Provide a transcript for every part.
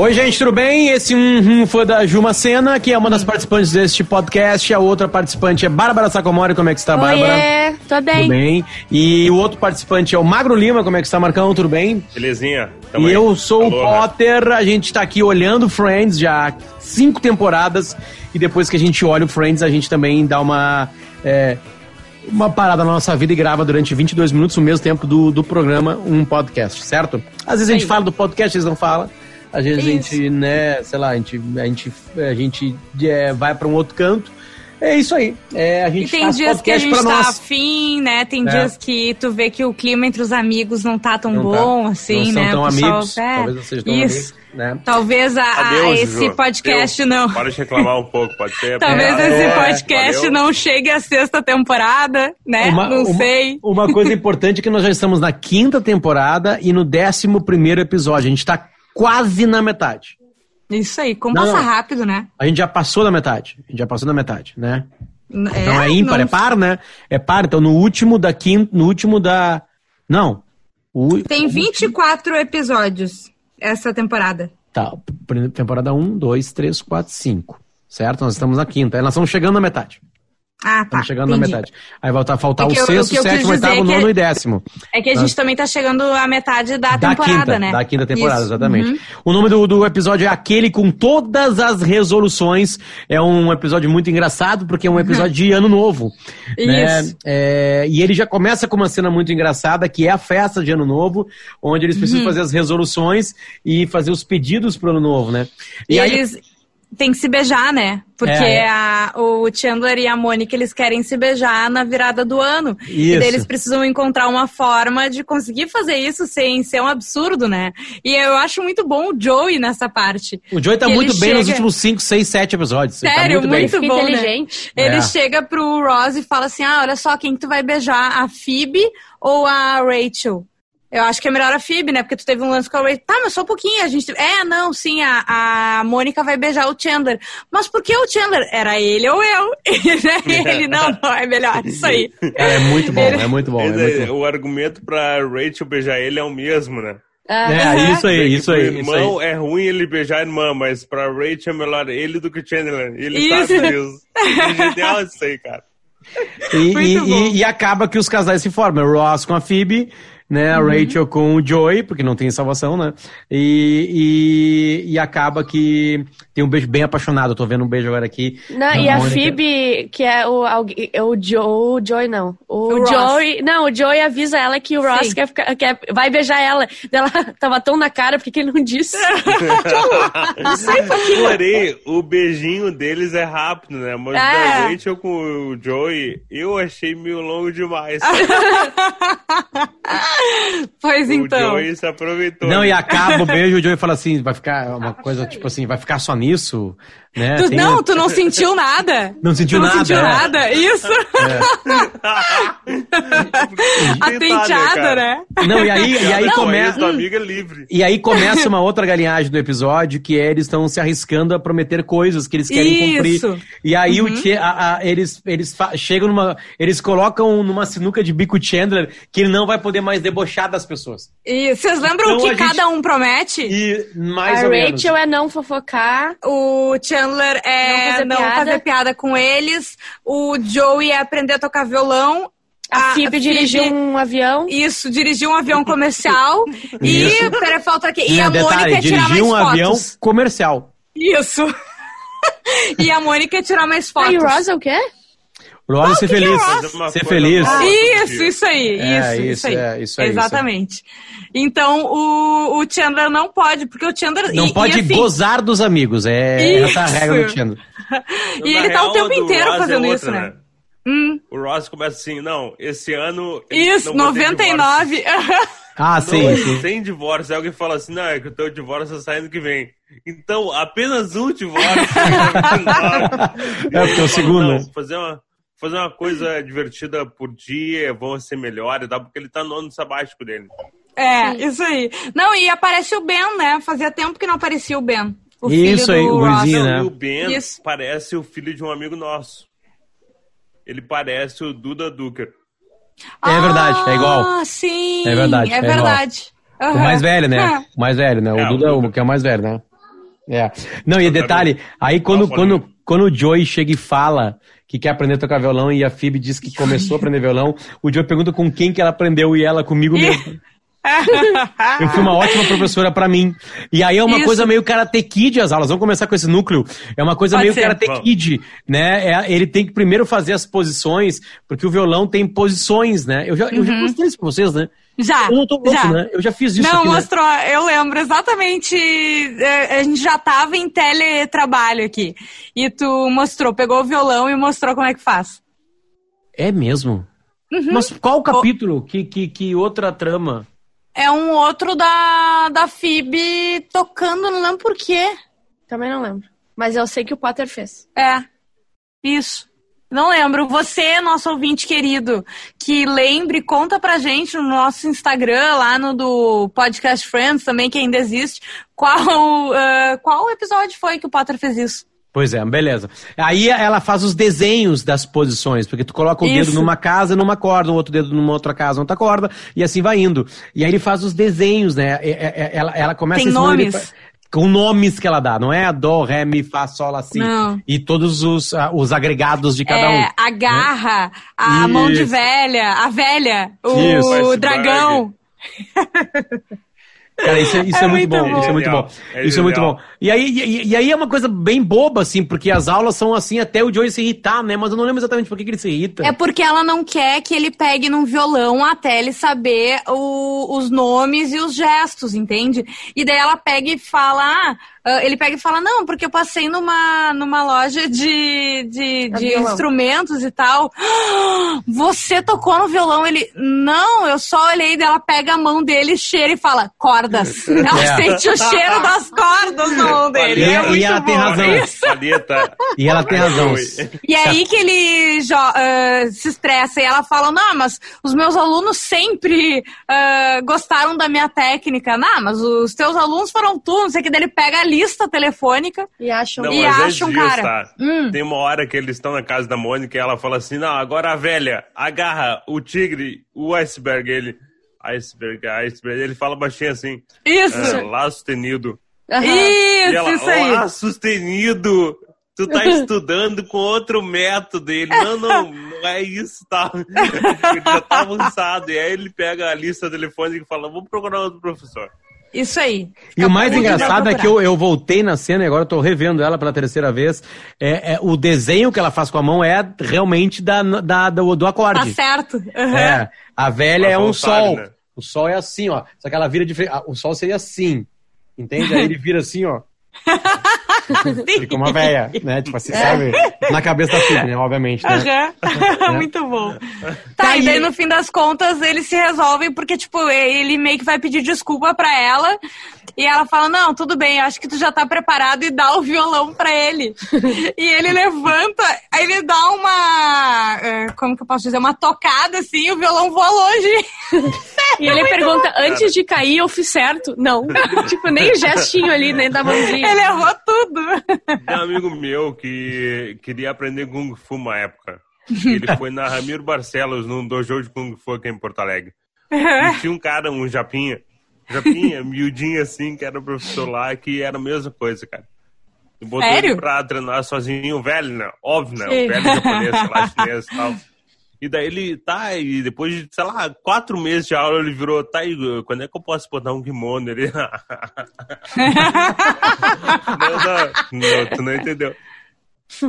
Oi, gente, tudo bem? Esse um, um foi da Juma Sena, que é uma das participantes deste podcast. A outra participante é Bárbara Sacomori. Como é que está, Bárbara? Oiê, tô bem. Tudo bem. E o outro participante é o Magro Lima. Como é que está, Marcão? Tudo bem? Belezinha. e eu sou Alô, o Potter. A gente está aqui olhando Friends já há cinco temporadas. E depois que a gente olha o Friends, a gente também dá uma... É, uma parada na nossa vida e grava durante 22 minutos, o mesmo tempo do, do programa, um podcast, certo? Às vezes a gente fala do podcast, eles não falam. Às vezes Isso. a gente, né, sei lá, a gente, a gente, a gente é, vai para um outro canto. É isso aí. É, a gente e tem dias que a gente tá afim, né? Tem é. dias que tu vê que o clima entre os amigos não tá tão não tá. bom, tá. assim, não né? São tão amigos, é. talvez não sejam tão isso. amigos. Né? Talvez a, a esse Ju. podcast Deus. não. Para de reclamar um pouco, pode ser. Talvez esse podcast não chegue à sexta temporada, né? Uma, não uma, sei. Uma coisa importante é que nós já estamos na quinta temporada e no décimo primeiro episódio. A gente tá quase na metade. Isso aí, como não, passa rápido, né? A gente já passou da metade. A gente já passou da metade, né? É, então é ímpar, não... é par, né? É par. Então no último da quinta. No último da. Não. O... Tem 24 episódios essa temporada. Tá. Temporada 1, 2, 3, 4, 5. Certo? Nós estamos na quinta. Nós estamos chegando na metade. Ah, tá. Estamos chegando entendi. na metade. Aí vai faltar é o sexto, o sétimo, oitavo, é nono e décimo. É que a gente também tá chegando à metade da, da temporada, quinta, né? Da quinta temporada, Isso. exatamente. Uhum. O nome do, do episódio é Aquele com Todas as Resoluções. É um episódio muito engraçado, porque é um episódio de ano novo. Né? Isso. É, e ele já começa com uma cena muito engraçada, que é a festa de ano novo, onde eles precisam uhum. fazer as resoluções e fazer os pedidos pro ano novo, né? E, e aí, eles tem que se beijar, né? Porque é. a, o Chandler e a Mônica, eles querem se beijar na virada do ano. Isso. E daí eles precisam encontrar uma forma de conseguir fazer isso sem ser um absurdo, né? E eu acho muito bom o Joey nessa parte. O Joey tá muito bem chega... nos últimos 5, 6, 7 episódios. Tá Sério, tá muito, muito bom, né? inteligente. Né? Ele é. chega pro Ross e fala assim, ah, olha só, quem tu vai beijar? A Phoebe ou a Rachel? Eu acho que é melhor a Phoebe, né? Porque tu teve um lance com a Ray. Tá, mas só um pouquinho. A gente. É, não, sim, a, a Mônica vai beijar o Chandler. Mas por que o Chandler? Era ele ou eu? ele, não, não, é melhor. Isso aí. É, é muito bom, é muito bom. É muito bom. O argumento pra Rachel beijar ele é o mesmo, né? Ah, é, isso aí, isso aí. irmão é ruim ele beijar a irmã, mas pra Rachel é melhor ele do que o Chandler. Ele isso. sabe disso. O ideal é isso aí, cara. E, e, e, e, acaba que os casais se formam. O Ross com a Phoebe né? A uhum. Rachel com o Joey, porque não tem salvação, né? E, e, e, acaba que tem um beijo bem apaixonado. Eu tô vendo um beijo agora aqui. Não, e a Phoebe, que é o, o, Joe, o Joey, não. O, o Joey. Não, o Joey avisa ela que o Ross quer, quer, vai beijar ela. Ela tava tão na cara porque ele não disse. Porém, o beijinho deles é rápido, né? Mas é. da Rachel com o Joey, eu achei meio longo demais. pois o então. O Joey se aproveitou. Não, e acaba o beijo, o Joey fala assim, vai ficar uma coisa tipo assim, vai ficar só nisso? Né? Tu, não, tu não sentiu nada. Não sentiu tu não nada. Sentiu é. nada, isso. É. Atenteada, né? Não, e aí, e aí não, começa. amiga é livre. E aí começa uma outra galinhagem do episódio, que é eles estão se arriscando a prometer coisas que eles querem isso. cumprir. E aí uhum. o, a, a, eles, eles chegam numa. Eles colocam numa sinuca de bico Chandler que ele não vai poder mais debochar das pessoas. E vocês lembram o então, que cada um promete? E mais a ou Rachel menos. é não fofocar. O Chandler é não, fazer, não piada. fazer piada com eles. O Joey é aprender a tocar violão. A, a Phoebe dirigiu um avião. Isso, dirigiu um avião comercial. e, peraí, falta aqui. E, e a detalhe, Mônica é tirar mais um fotos. avião comercial. Isso. e a Mônica é tirar mais fotos. E o Ross é o quê? Ross, ser feliz. Ser feliz. Isso, isso aí. É, isso, isso, aí. É, isso aí. Exatamente. Isso Então, o, o Chandler não pode, porque o Chandler... Não e, pode e assim, gozar dos amigos. É isso. essa a regra do Chandler. e ele tá o tempo inteiro fazendo é outra, isso, né? né? Hum. O Ross começa assim, não, esse ano... Isso, 99. ah, sim, não, sim. Sem divórcio. Aí alguém fala assim, não, é que o teu divórcio sai ano que vem. Então, apenas um divórcio. é, porque é o segundo. Não, né? fazer uma fazer uma coisa divertida por dia, vão ser melhor e tal, porque ele tá no ano sabático dele. É, Sim. isso aí. Não, e aparece o Ben, né? Fazia tempo que não aparecia o Ben. O isso aí, o gurizinho, né? E o Ben isso. parece o filho de um amigo nosso. Ele parece o Duda Duker. É verdade, é igual. Ah, sim. É verdade. É, é verdade. Uhum. O mais velho, né? O mais velho, né? O é, Duda é o que é o mais velho, né? É. Não, e detalhe, aí quando, quando, quando o Joey chega e fala que quer aprender a tocar violão e a Phoebe diz que começou a aprender violão, o Joey pergunta com quem que ela aprendeu e ela comigo mesmo. Eu fui uma ótima professora para mim. E aí é uma Isso. coisa meio Karate Kid as aulas. Vamos começar com esse núcleo. É uma coisa Pode meio ser. Karate Kid, né? É, ele tem que primeiro fazer as posições, porque o violão tem posições, né? Eu já, uhum. eu já uhum. mostrei isso pra vocês, né? Já. Eu não tô louco, já. né? Eu já fiz isso. Não, aqui, né? mostrou. Né? Eu lembro exatamente. É, a gente já tava em teletrabalho aqui. E tu mostrou, pegou o violão e mostrou como é que faz. É mesmo? Uhum. Mas qual o capítulo? O... Que, que, que outra trama? É um outro da, da Phoebe tocando, não lembro por quê. Também não lembro. Mas eu sei que o Potter fez. É. Isso. Não lembro. Você, nosso ouvinte querido, que lembre, conta pra gente no nosso Instagram, lá no do Podcast Friends também, que ainda existe, qual, uh, qual episódio foi que o Potter fez isso? Pois é, beleza. Aí ela faz os desenhos das posições, porque tu coloca o Isso. dedo numa casa, numa corda, o outro dedo numa outra casa, outra corda, e assim vai indo. E aí ele faz os desenhos, né? Ela, ela começa Tem nomes? com nomes que ela dá, não é Dó, Ré, Mi, Fá, Sol, Assim. Não. E todos os, uh, os agregados de cada é, um. A garra, né? a Isso. mão de velha, a velha, o Isso. dragão. Cara, isso, é, isso é, é muito, bom, bom, Isso é muito bom. É isso é muito bom. E aí, e, e, aí é uma coisa bem boba, assim, porque as aulas são assim até o Joey se irritar, né? Mas eu não lembro exatamente por que, que ele se irrita. É porque ela não quer que ele pegue num violão até ele saber o, os nomes e os gestos, entende? E daí ela pega e fala: ah, Uh, ele pega e fala, não, porque eu passei numa, numa loja de, de, de instrumentos e tal. Você tocou no violão? Ele, não, eu só olhei dela, pega a mão dele, cheira e fala, cordas. Ela é. sente o cheiro das cordas na mão dele. E, é e ela bom. tem razão. E ela tem razão. E é aí que ele uh, se estressa e ela fala, não, mas os meus alunos sempre uh, gostaram da minha técnica. Não, mas os teus alunos foram tu, não sei o que. Daí ele pega a lista telefônica e acham, não, e acham cara. Tá? Hum. Tem uma hora que eles estão na casa da Mônica e ela fala assim: não, agora a velha agarra o tigre, o iceberg, ele. Iceberg, iceberg. Ele fala baixinho assim. Isso! É, lá sustenido. Uhum. Isso, ela, isso aí. Lá sustenido. Tu tá estudando com outro método. Ele, não, não, não é isso, tá? ele já tá avançado. E aí ele pega a lista telefônica e fala: vamos procurar outro professor. Isso aí. E o mais engraçado é que eu, eu voltei na cena e agora eu tô revendo ela pela terceira vez. É, é, o desenho que ela faz com a mão é realmente da, da do, do acorde. Tá certo. Uhum. É. A velha é um sol. Né? O sol é assim, ó. Só que ela vira diferente. O sol seria assim. Entende? Aí ele vira assim, ó. Fica uma véia, né? Tipo assim, sabe? Na cabeça da filha, né? Obviamente. Né? Uhum. Muito bom. Tá, tá, e daí no fim das contas eles se resolvem porque, tipo, ele meio que vai pedir desculpa pra ela. E ela fala: Não, tudo bem, acho que tu já tá preparado e dá o violão pra ele. e ele levanta, aí ele dá uma. É, como que eu posso dizer? Uma tocada assim e o violão voa longe. e ele pergunta: Antes de cair, eu fiz certo? Não. tipo, nem o gestinho ali, nem da mãozinha. Ele errou tudo. Tem um amigo meu que queria aprender Kung Fu uma época. Ele foi na Ramiro Barcelos, num dojo de Kung Fu aqui em Porto Alegre. E tinha um cara, um japinha, japinha, miudinho assim, que era o professor lá, que era a mesma coisa, cara. Botou Sério? ele pra treinar sozinho, velho, né? Óbvio, né? O velho japonês, sei lá, chinês e tal. E daí ele, tá, e depois de, sei lá, quatro meses de aula, ele virou, tá, Igor, quando é que eu posso botar um kimono? Ele. não, não, não, tu não entendeu.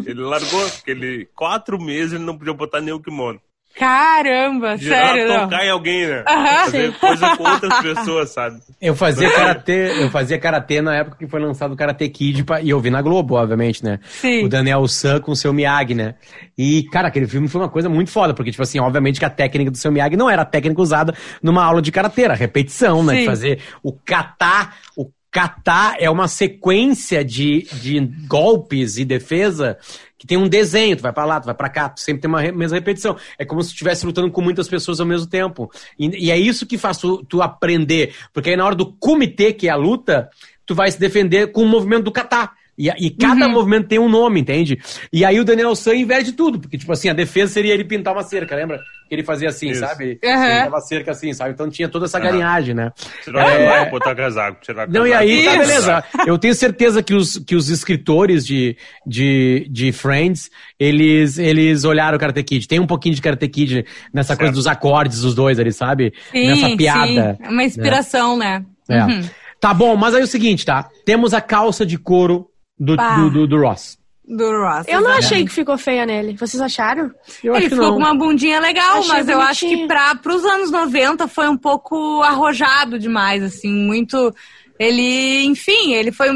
Ele largou, porque ele, quatro meses ele não podia botar nenhum kimono. Caramba, Girar, sério. tocar não. em alguém, né? Fazer coisa com outras pessoas, sabe? Eu fazia karatê, eu fazia karatê na época que foi lançado o Karate Kid pra, e eu vi na Globo, obviamente, né? Sim. O Daniel San com o seu Miyagi, né? E, cara, aquele filme foi uma coisa muito foda, porque, tipo assim, obviamente que a técnica do seu Miyagi não era a técnica usada numa aula de karatê, era repetição, né? Sim. De fazer o kata, o kata é uma sequência de, de golpes e defesa que tem um desenho, tu vai para lá, tu vai para cá, tu sempre tem uma mesma repetição. É como se estivesse lutando com muitas pessoas ao mesmo tempo. E, e é isso que faz tu, tu, aprender, porque aí na hora do comitê, que é a luta, tu vai se defender com o movimento do kata. E, e cada uhum. movimento tem um nome, entende? E aí o Daniel San inverte tudo, porque, tipo assim, a defesa seria ele pintar uma cerca, lembra? Que ele fazia assim, Isso. sabe? Uhum. Ele pintava cerca assim, sabe? Então tinha toda essa uhum. galinhagem, né? Tirar é... botar casaco, tirar Não, e aí, tá, beleza. Eu tenho certeza que os, que os escritores de, de, de Friends, eles, eles olharam o Karate Kid. Tem um pouquinho de Karate Kid nessa certo. coisa dos acordes dos dois ali, sabe? Sim, Nessa piada. Sim. É uma inspiração, né? né? É. Uhum. Tá bom, mas aí é o seguinte, tá? Temos a calça de couro do, do, do, do, Ross. Do Ross. Eu não achei que ficou feia nele. Vocês acharam? Eu Ele ficou não. com uma bundinha legal, achei mas bonitinho. eu acho que pra, pros anos 90 foi um pouco arrojado demais, assim, muito ele, enfim, ele foi.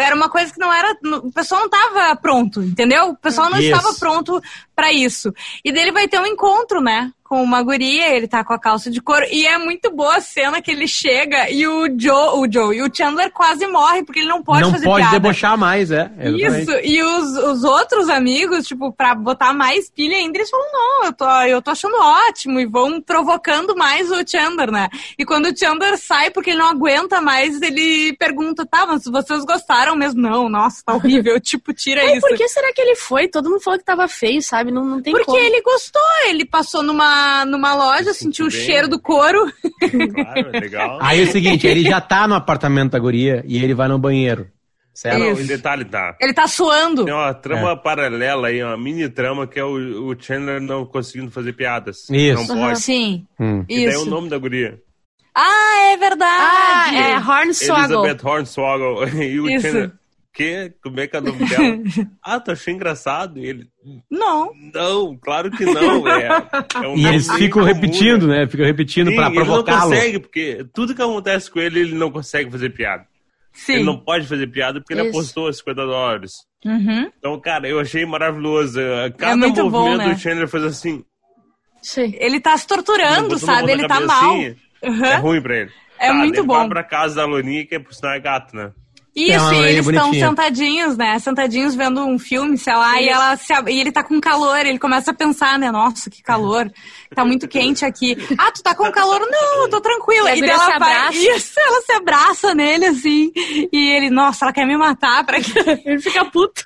Era uma coisa que não era. O pessoal não estava pronto, entendeu? O pessoal não estava pronto para isso. E dele vai ter um encontro, né? Com uma guria, ele tá com a calça de couro. E é muito boa a cena que ele chega e o Joe, o Joe e o Chandler quase morrem, porque ele não pode não fazer Não pode piada. debochar mais, é. Exatamente. Isso, e os, os outros amigos, tipo, pra botar mais pilha ainda, eles falam, não, eu tô, eu tô achando ótimo, e vão provocando mais o Chandler, né? E quando o Chandler sai, porque ele não aguenta mais, ele pergunta, tá, mas vocês gostaram mesmo? Não, nossa, tá horrível, tipo, tira é, isso. Por que será que ele foi? Todo mundo falou que tava feio, sabe? Não, não tem Porque como. ele gostou, ele passou numa numa, loja, sentiu o cheiro do couro. Claro, legal. Aí é o seguinte, ele já tá no apartamento da guria e ele vai no banheiro. Certo? Não, em detalhe tá. Ele tá suando. Tem uma trama é. paralela aí, uma mini trama que é o, o Chandler não conseguindo fazer piadas. Isso. Não pode. Sim. Hum. E daí é o nome da guria. Ah, é verdade. Ah, é Hornswoggle. Elizabeth Hornswoggle. E o Isso. Chandler que? Como é que é o nome dela? ah, tu achei engraçado. E ele. Não. Não, claro que não. É, é um e eles ficam comum, repetindo, né? Ficam repetindo pra provocá-lo. Ele não consegue, porque tudo que acontece com ele, ele não consegue fazer piada. Sim. Ele não pode fazer piada porque Isso. ele apostou 50 dólares. Uhum. Então, cara, eu achei maravilhoso. Cada é movimento bom, né? do Chandler faz assim. Sim. Ele tá se torturando, sabe? Ele tá mal. Uhum. É ruim pra ele. É tá, muito bom. Vai pra casa da Loninha, que é por sinal é gato, né? Isso, e eles estão sentadinhos, né? Sentadinhos vendo um filme, sei lá, e, ela se, e ele tá com calor, ele começa a pensar, né? Nossa, que calor, tá muito quente aqui. Ah, tu tá com calor? Não, eu tô tranquila. E, e ela vai, isso, ela se abraça nele, assim, e ele, nossa, ela quer me matar, pra que... ele fica puto.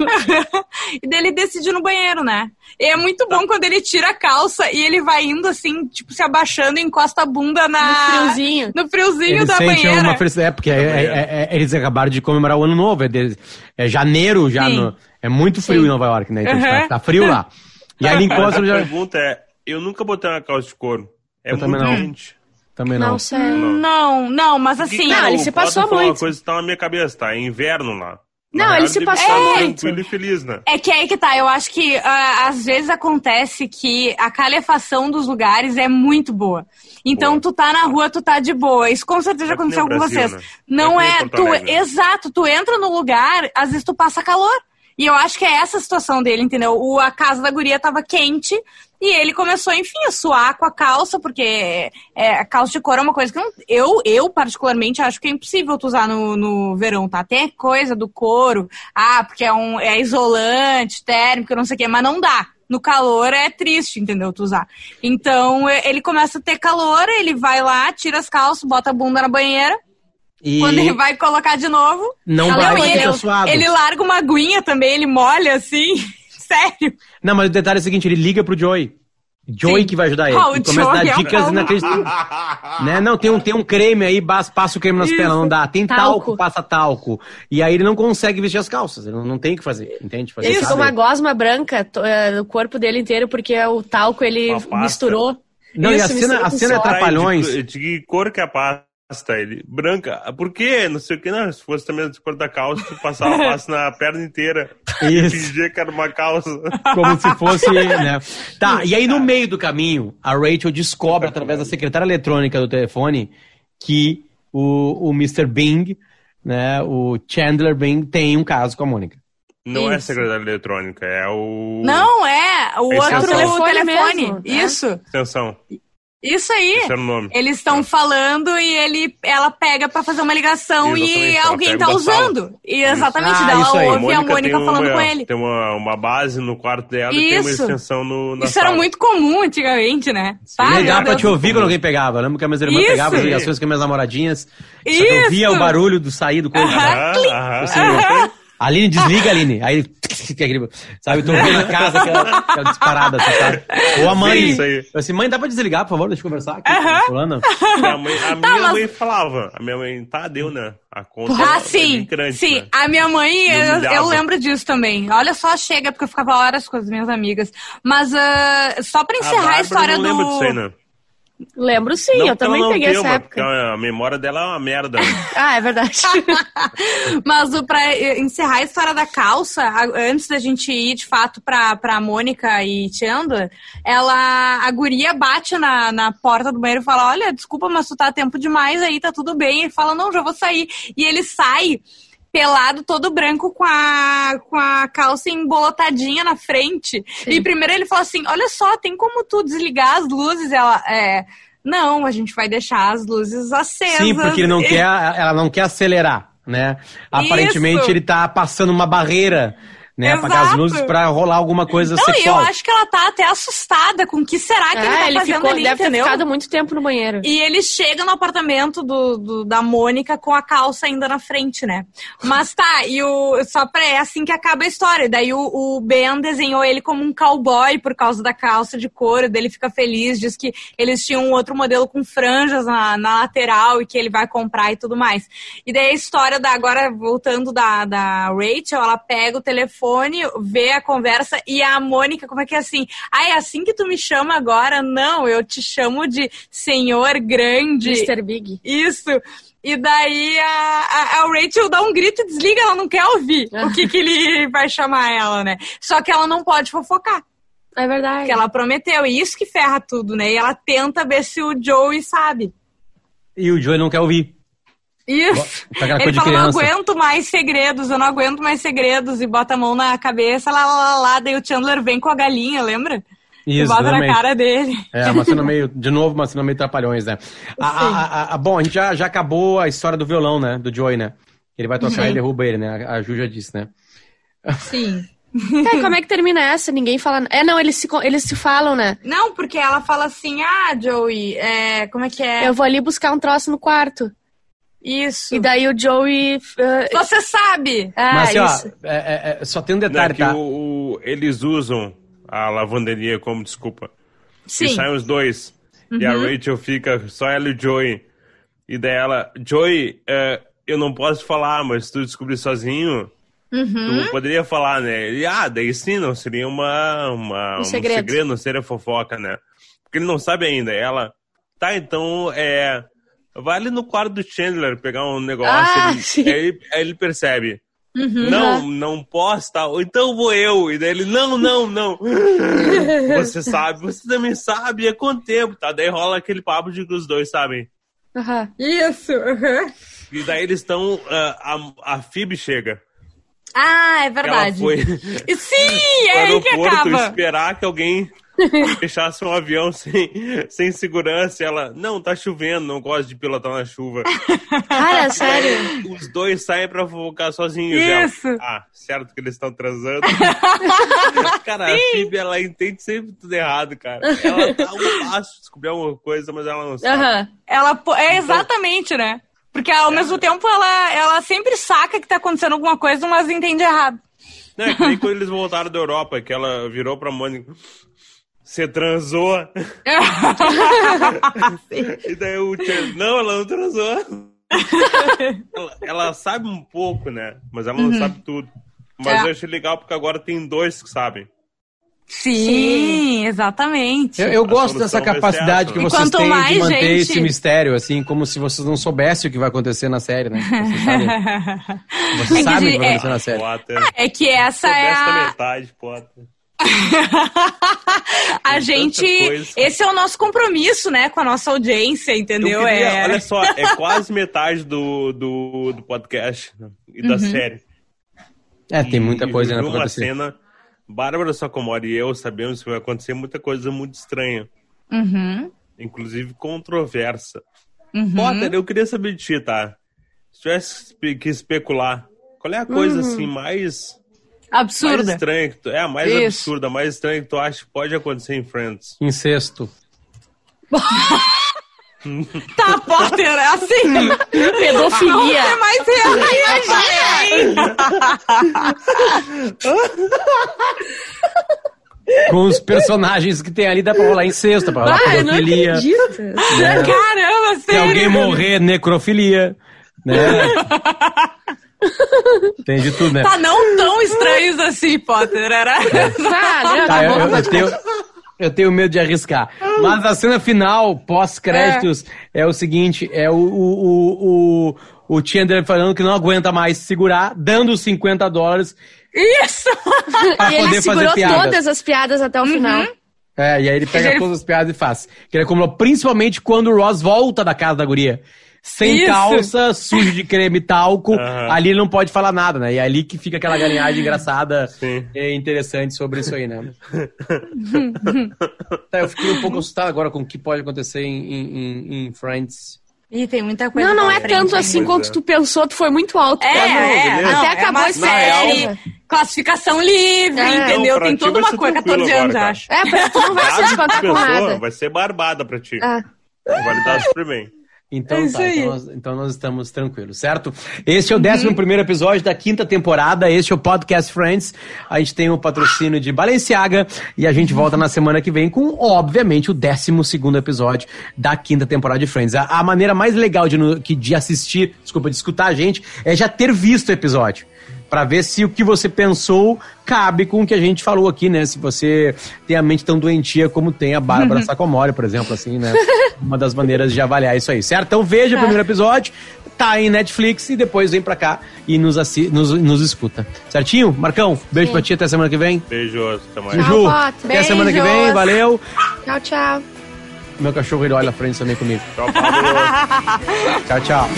e daí ele decide no banheiro, né? E é muito bom quando ele tira a calça e ele vai indo assim, tipo, se abaixando e encosta a bunda na... No friozinho. No friozinho ele da banheira. Uma felicidade, é, porque é, é, é, eles acabaram de comemorar o ano novo, é, de, é janeiro já, no, é muito frio Sim. em Nova York, né? Então uhum. tá, tá, frio lá. E aí ele encosta... A já... pergunta é, eu nunca botei uma calça de couro. É eu muito quente. Também não. Não, não, não, mas assim... Não, ele se passou muito. Uma coisa que tá na minha cabeça, tá? É inverno lá. Não, ele se passou é, muito. Tranquilo e feliz, né? É que aí que tá. Eu acho que uh, às vezes acontece que a calefação dos lugares é muito boa. Então boa. tu tá na rua, tu tá de boa. Isso com certeza já aconteceu com Brasil, vocês. Né? Não é, é tu, exato, tu entra no lugar, às vezes tu passa calor. E eu acho que é essa a situação dele, entendeu? O, a casa da guria tava quente e ele começou, enfim, a suar com a calça, porque é, a calça de couro é uma coisa que não, eu, eu, particularmente, acho que é impossível tu usar no, no verão, tá? Tem coisa do couro, ah, porque é, um, é isolante, térmico, não sei o quê, mas não dá. No calor é triste, entendeu? Tu usar. Então ele começa a ter calor, ele vai lá, tira as calças, bota a bunda na banheira, e... Quando ele vai colocar de novo. Não vai, ele, suado. ele larga uma aguinha também, ele molha assim. Sério. Não, mas o detalhe é o seguinte: ele liga pro Joey. Joey Sim. que vai ajudar ele. Oh, e começa a dar é dicas é inacreditáveis. né? Não, tem um, tem um creme aí, passa o creme nas Isso. pernas, não dá. Tem talco. talco. passa talco. E aí ele não consegue vestir as calças. Ele não, não tem o que fazer, entende? Fazer Isso, uma gosma branca no corpo dele inteiro, porque o talco ele misturou. Não, Isso, e a cena, a cena é trapalhões. De, de que cor que é a pasta? Pasta. Ele, branca, por quê? Não sei o que, não. Se fosse também de cor da calça, tu passava a pasta na perna inteira. Isso. E fingia que era uma calça. Como se fosse, né? Tá, e aí no meio do caminho, a Rachel descobre, através da secretária eletrônica do telefone, que o, o Mr. Bing, né, o Chandler Bing, tem um caso com a Mônica. Não é Isso. é secretária eletrônica, é o. Não, é o é outro telefone. telefone. Mesmo, né? Isso. Extensão. Isso aí. Esse era o nome. Eles estão é. falando e ele, ela pega para fazer uma ligação e alguém tá usando. E exatamente, ah, ela ouve a Mônica falando uma, com ele. Tem uma, uma base no quarto dela isso. e tem uma extensão no, na Isso sala. era muito comum antigamente, né? Sim. Dá pra te ouvir quando alguém pegava. Eu lembro que a minha irmã isso. pegava as ligações com as minhas namoradinhas. Isso. Só eu via o barulho do sair do coisa. Aham, aham, aham. Aline, desliga, Aline. Aí, sabe, tô vendo a casa, aquela, aquela disparada, assim, sabe? Ou a mãe. Sim, isso aí. Eu assim, mãe, dá pra desligar, por favor? Deixa eu conversar aqui uh -huh. a, mãe, a tá, minha mas... mãe falava. A minha mãe, tá, deu, né? A conta ah, é sim, grande, sim. Né? A minha mãe, eu, eu, lembro disso também. Olha só, chega, porque eu ficava horas com as minhas amigas. Mas uh, só pra encerrar a, a história não do... Lembro disso aí, né? Lembro sim, não, eu também peguei essa época. A memória dela é uma merda. ah, é verdade. Mas pra encerrar a história da calça, antes da gente ir de fato pra, pra Mônica e Chandler, ela, a guria bate na, na porta do banheiro e fala: Olha, desculpa, mas tu tá tempo demais aí, tá tudo bem. Ele fala: Não, já vou sair. E ele sai pelado, todo branco, com a, com a calça embolotadinha na frente. Sim. E primeiro ele falou assim: Olha só, tem como tu desligar as luzes? Ela, é. Não, a gente vai deixar as luzes acesas. Sim, porque ele não quer, ela não quer acelerar, né? Aparentemente Isso. ele tá passando uma barreira né? Exato. Apagar as luzes pra rolar alguma coisa não, sexual. eu acho que ela tá até assustada com o que será que é, ele tá ele fazendo ficou, ali, deve entendeu? ter ficado muito tempo no banheiro. E ele chega no apartamento do, do, da Mônica com a calça ainda na frente, né? Mas tá, e o, só pra, é assim que acaba a história. Daí o, o Ben desenhou ele como um cowboy por causa da calça de couro, dele fica feliz, diz que eles tinham um outro modelo com franjas na, na lateral e que ele vai comprar e tudo mais. E daí a história da, agora voltando da, da Rachel, ela pega o telefone, vê a conversa e a Mônica, como é que é assim? Ah, é assim que tu me chama agora? Não, eu te chamo de senhor grande. Mr. Big. Isso. E daí a, a, a, Rachel dá um grito e desliga, ela não quer ouvir o que, que ele vai chamar ela, né? Só que ela não pode fofocar. É verdade. Que ela prometeu, e isso que ferra tudo, né? E ela tenta ver se o Joey sabe. E o Joey não quer ouvir. Isso. Ele fala, não aguento mais segredos, eu não aguento mais segredos. E bota a mão na cabeça, lá, lá, lá, lá. Daí o Chandler vem com a galinha, lembra? Isso, e bota exatamente. na cara dele. É, uma cena meio, de novo, uma cena meio trapalhões, né? A, a, a, bom, a gente já, já acabou a história do violão, né? Do Joey, né? Ele vai tocar Sim. e derruba ele, né? A Ju já disse, né? Sim. É, como é que termina essa? Ninguém fala. É, não, eles se, eles se falam, né? Não, porque ela fala assim: ah, Joey, é, como é que é? Eu vou ali buscar um troço no quarto. Isso. E daí o Joey. Uh... Você sabe! Ah, Mas assim, ó, é, é, é, só tem um detalhe, Não, é tá? O, o, eles usam a lavanderia como desculpa. Sim. E saem os dois. Uhum. E a uhum. Rachel fica só ela e o Joey. E daí ela, Joey, uh, eu não posso falar, mas se tu descobrir sozinho, uhum. tu poderia falar, né? E, ah, daí sim, não seria uma, uma, um, segredo. um segredo, não seria fofoca, né? Porque ele não sabe ainda. Ela, tá, então, é vai ali no quarto do Chandler pegar um negócio. Ah, ele, aí, aí, ele percebe. Uhum, não, não posso, tá? Então vou eu. E daí ele, não, não, não. você sabe, você também sabe, é quanto tempo, tá? Daí rola aquele papo de que os dois sabem. Uhum. Isso, uhum. E daí eles estão. Uh, a, a Phoebe chega. Ah, é verdade. Ela foi. Sim, é aí que acaba. esperar que alguém fechasse um avião sem, sem segurança. ela, não, tá chovendo, não gosto de pilotar na chuva. Cara, sério? Os dois saem pra focar sozinhos. Isso. Ela, ah, certo que eles estão transando. cara, Sim. a Phoebe, ela entende sempre tudo errado, cara. Ela tá um passo alguma coisa, mas ela não sabe. Uhum. Ela, é então exatamente, então, né? Porque ao é. mesmo tempo ela, ela sempre saca que tá acontecendo alguma coisa, mas entende errado. É que nem quando eles voltaram da Europa, que ela virou pra Mônica. Você transou? e daí o Chandler, não, ela não transou. ela, ela, sabe um pouco, né? Mas ela não uhum. sabe tudo. Mas é. eu achei legal porque agora tem dois que sabem. Sim, Sim. exatamente. Eu, eu gosto dessa capacidade que vocês têm de manter gente... esse mistério, assim, como se vocês não soubessem o que vai acontecer na série, né? Vocês sabem, vocês é sabem o que vai acontecer é... na série. Potter. É que essa é a... metade, Potter. a gente. Esse é o nosso compromisso, né, com a nossa audiência, entendeu? Queria, é... Olha só, é quase metade do, do, do podcast né, e da uhum. série. É, tem muita e, coisa, né? Uma cena. Bárbara Sacomori e eu sabemos que vai acontecer muita coisa muito estranha. Uhum. Inclusive controversa. Uhum. Potter, eu queria saber de ti, tá? Se tivesse que especular, qual é a coisa uhum. assim mais Absurda. Mais estranha que tu, é, a mais Isso. absurda, a mais estranha que tu acha que pode acontecer em Friends. Incesto. Tá, Potter, é assim. Pedofilia. É mais realista. Com os personagens que tem ali, dá pra rolar incesto, pra rolar Ah, eu não pedofilia. acredito. Caramba, Se sério. alguém morrer, necrofilia. Né? tem de tudo, né? Tá não tão estranhos assim, Potter. Era... Não, Tá, tá eu, bom. eu- eu tenho, eu tenho medo de arriscar. Mas a cena final, pós-créditos, é. o seguinte: é o, o, o, o, o Chandler falando que não aguenta mais segurar, dando os 50 dólares. Isso! pra E ele poder fazer segurou piadas. todas as piadas até o final. É, e aí ele pega Ele- todas as piadas e faz. Que ele acumulou, principalmente quando o Ross volta da casa da guria. Sem Isso. calça, sujo de creme e talco. Aham. Ali ele não pode falar nada, né? E é ali que fica aquela galinhagem engraçada Sim. e interessante sobre isso aí, né? tá, eu fiquei um pouco assustado agora com o que pode acontecer em, em- em- Friends. Ih, tem muita coisa Não, não pra é frente tanto assim quanto é. tu pensou, tu foi muito alto. É, é, beleza. não, Até é acabou a série, classificação livre, É. entendeu? Não, pra Tem toda uma ser coisa, tranquilo 14 anos, agora, acho. É, pra tu não vai se Nada que tu espantar nada. vai ser barbada pra ti. Ah. Vai lidar super bem. Então É tá, então nós, então nós estamos tranquilos, certo? Este é o 11 primeiro episódio da quinta temporada, este é o Podcast Friends. A gente tem o patrocínio de Balenciaga e a gente volta na semana que vem com, obviamente, o 12 segundo episódio da quinta temporada de Friends. A, a maneira mais legal de, de assistir, desculpa, de escutar a gente, é já ter visto o episódio. Pra ver se o que você pensou cabe com o que a gente falou aqui, né? Se você tem a mente tão doentia como tem a Bárbara Sacomori, por exemplo, assim, né? Uma das maneiras de avaliar isso aí, certo? Então veja o primeiro episódio, tá em Netflix e depois vem pra cá e nos, assi nos, nos escuta. Certinho? Marcão, beijo pra ti, até semana que vem. Beijos, até mais. Potter. até semana que vem, Beijos. valeu. Tchau, tchau. Meu cachorro ele olha à frente também comigo. Tchau, tchau.